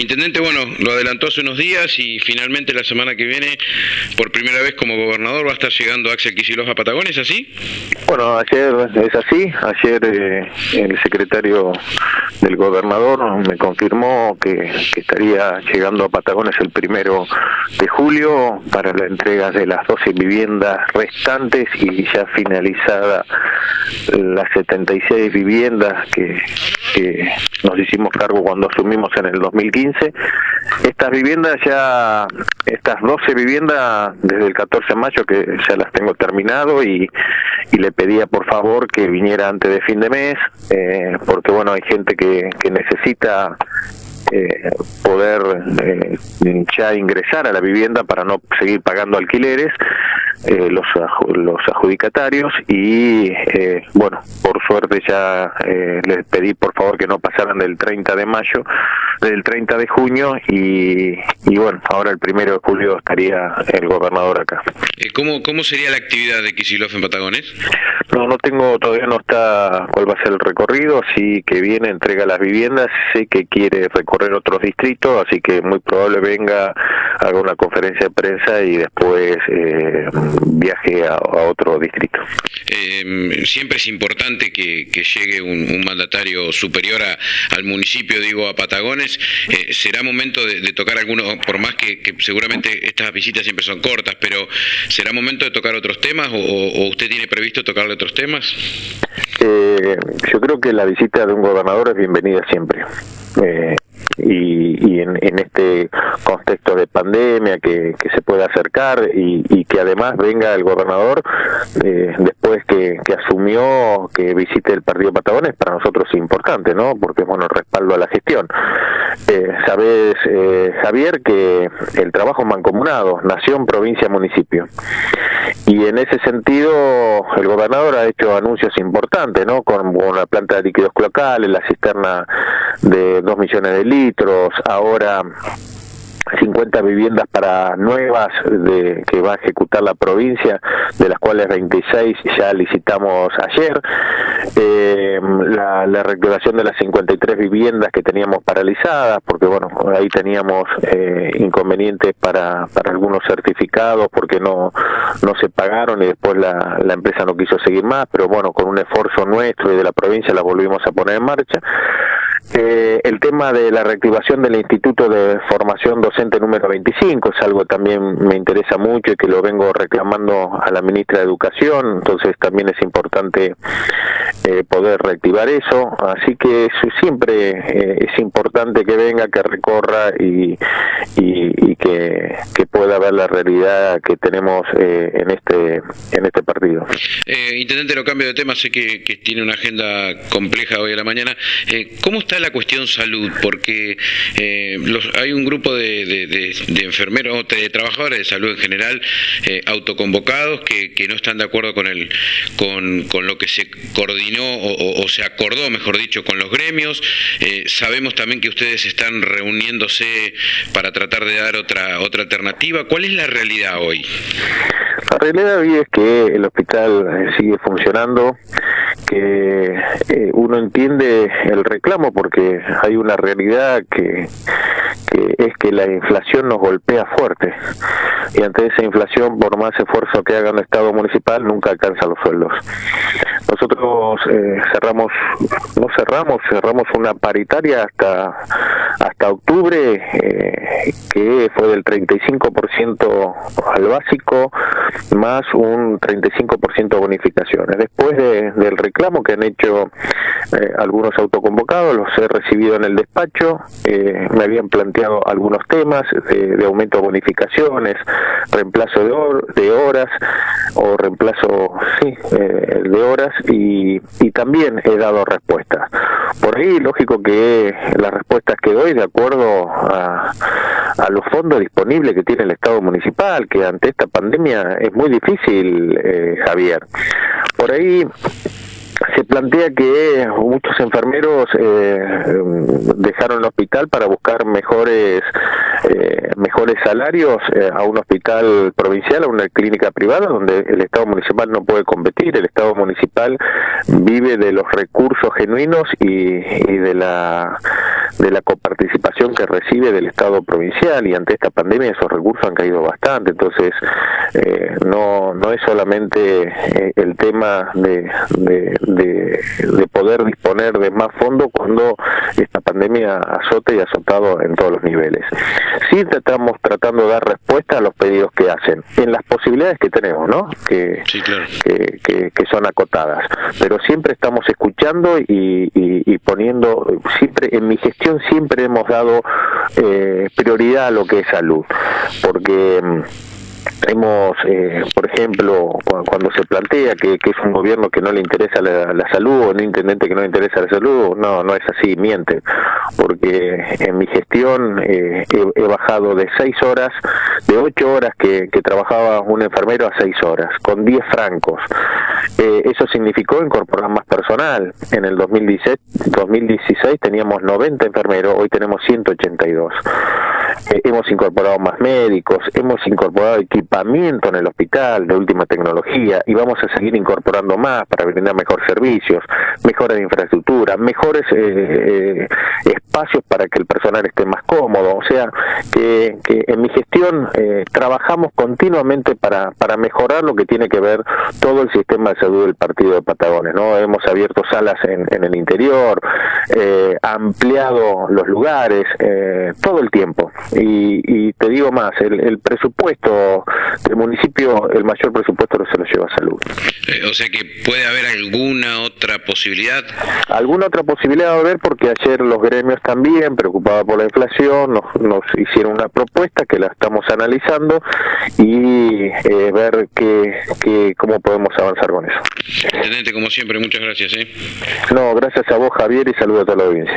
Intendente, bueno, lo adelantó hace unos días y finalmente la semana que viene, por primera vez como gobernador, va a estar llegando Axel Kicillof a Patagones, ¿así? Bueno, ayer es así. Ayer eh, el secretario del gobernador me confirmó que, estaría llegando a Patagones el primero de julio para la entrega de las 12 viviendas restantes y ya finalizada las 76 viviendas que nos hicimos cargo cuando asumimos en el 2015. Estas viviendas ya, estas 12 viviendas desde el 14 de mayo que ya las tengo terminado y, y le pedía por favor que viniera antes de fin de mes, eh, porque bueno, hay gente que, que necesita eh, poder eh, ya ingresar a la vivienda para no seguir pagando alquileres eh, los, los adjudicatarios y eh, bueno, por suerte ya eh, les pedí por favor que no pasaran del 30 de mayo, del 30 de junio y, y bueno, ahora el primero de julio estaría el gobernador acá. ¿Cómo, ¿Cómo sería la actividad de Kicillof en Patagones? No, no tengo, todavía no está cuál va a ser el recorrido, sí que viene, entrega las viviendas, sé que quiere recorrer otros distritos, así que muy probable venga, haga una conferencia de prensa y después eh, viaje a, otro distrito. Eh, siempre es importante que, llegue un, mandatario superior al municipio, digo, a Patagones. Eh, ¿Será momento de, tocar algunos, por más que, seguramente estas visitas siempre son cortas, pero ¿será momento de tocar otros temas o, usted tiene previsto tocarle otros temas? Eh, yo creo que la visita de un gobernador es bienvenida siempre. Eh, y, en, este contexto de pandemia que, se pueda acercar y, que además venga el gobernador eh, después que, asumió que visite el partido Patagones para nosotros es importante no porque es bueno respaldo a la gestión eh, sabes eh, Javier que el trabajo mancomunado nación provincia municipio. Y en ese sentido el gobernador ha hecho anuncios importantes no con, con la planta de líquidos locales la cisterna de dos millones de litros, ahora 50 viviendas para nuevas de, que va a ejecutar la provincia, de las cuales 26 ya licitamos ayer. Eh, la, la, reactivación de las 53 viviendas que teníamos paralizadas, porque bueno, ahí teníamos eh, inconvenientes para, para algunos certificados porque no, no se pagaron y después la, la empresa no quiso seguir más, pero bueno, con un esfuerzo nuestro y de la provincia la volvimos a poner en marcha. Eh, el tema de la reactivación del Instituto de Formación Docente número 25 es algo que también me interesa mucho y que lo vengo reclamando a la ministra de Educación, entonces también es importante eh, poder reactivar eso, así que siempre eh, es importante que venga, que recorra y, y, que, que, pueda ver la realidad que tenemos eh, en este en este partido. Intendente, lo cambio de tema, sé que, que, tiene una agenda compleja hoy a la mañana. ¿Cómo está la cuestión salud? Porque los, hay un grupo de, de, enfermeros, de trabajadores de salud en general, autoconvocados que, que no están de acuerdo con, el, con, lo que se coordina o, se acordó, mejor dicho, con los gremios. Eh, sabemos también que ustedes están reuniéndose para tratar de dar otra otra alternativa. ¿Cuál es la realidad hoy? La realidad hoy es que el hospital eh, sigue funcionando, que eh, uno entiende el reclamo porque hay una realidad que, es que la inflación nos golpea fuerte y ante esa inflación, por más esfuerzo que haga el Estado municipal, nunca alcanza los sueldos. Nosotros eh, cerramos, no cerramos, cerramos una paritaria hasta hasta octubre eh, que fue del 35% al básico más un 35% de bonificaciones. Después del reclamo que han hecho eh, algunos autoconvocados, los he recibido en el despacho, me habían planteado algunos temas de aumento de bonificaciones, reemplazo de, de horas o reemplazo sí, de horas y, y también he dado respuestas. Por ahí, lógico que las respuestas que doy de acuerdo a, a los fondos disponibles que tiene el Estado municipal, que ante esta pandemia es muy difícil, eh, Javier. Por ahí se plantea que muchos enfermeros eh, dejaron el hospital para buscar mejores eh, mejores salarios eh, a un hospital provincial, a una clínica privada, donde el Estado municipal no puede competir. El Estado municipal vive de los recursos genuinos y, de la de la coparticipación que recibe del Estado provincial y ante esta pandemia esos recursos han caído bastante. Entonces, no, no es solamente el tema de, de, poder disponer de más fondos cuando esta pandemia azota y ha azotado en todos los niveles. Sí estamos tratando de dar respuesta a los pedidos que hacen, en las posibilidades que tenemos, ¿no? Que, que, que, son acotadas. Pero siempre estamos escuchando y, poniendo, siempre en mi gestión siempre hemos dado eh, prioridad a lo que es salud, porque mm, hemos, eh, por ejemplo, cuando se plantea que, es un gobierno que no le interesa la, salud o un intendente que no le interesa la salud, no, no es así, miente, porque en mi gestión eh, he, bajado de seis horas, de ocho horas que, trabajaba un enfermero a seis horas, con diez francos. Eh, eso significó incorporar más personal. En el 2016, 2016 teníamos 90 enfermeros, hoy tenemos 182. Eh, hemos incorporado más médicos, hemos incorporado equipamiento en el hospital de última tecnología y vamos a seguir incorporando más para brindar mejores servicios, mejores infraestructura, mejores eh, eh, espacios para que el personal esté más cómodo. O sea, que, en mi gestión trabajamos continuamente para, para mejorar lo que tiene que ver todo el sistema de salud del partido de Patagones. ¿no? Hemos abierto salas en, en el interior, ampliado los lugares, todo el tiempo y, te digo más, el, presupuesto del municipio, el mayor presupuesto no se lo lleva a salud. Eh, o sea que puede haber alguna otra posibilidad. Alguna otra posibilidad va a haber porque ayer los gremios también, preocupados por la inflación, nos, hicieron una propuesta que la estamos analizando y eh, ver que, cómo podemos avanzar con eso. Intendente, como siempre, muchas gracias. ¿eh? No, gracias a vos, Javier, y saludo a toda la audiencia.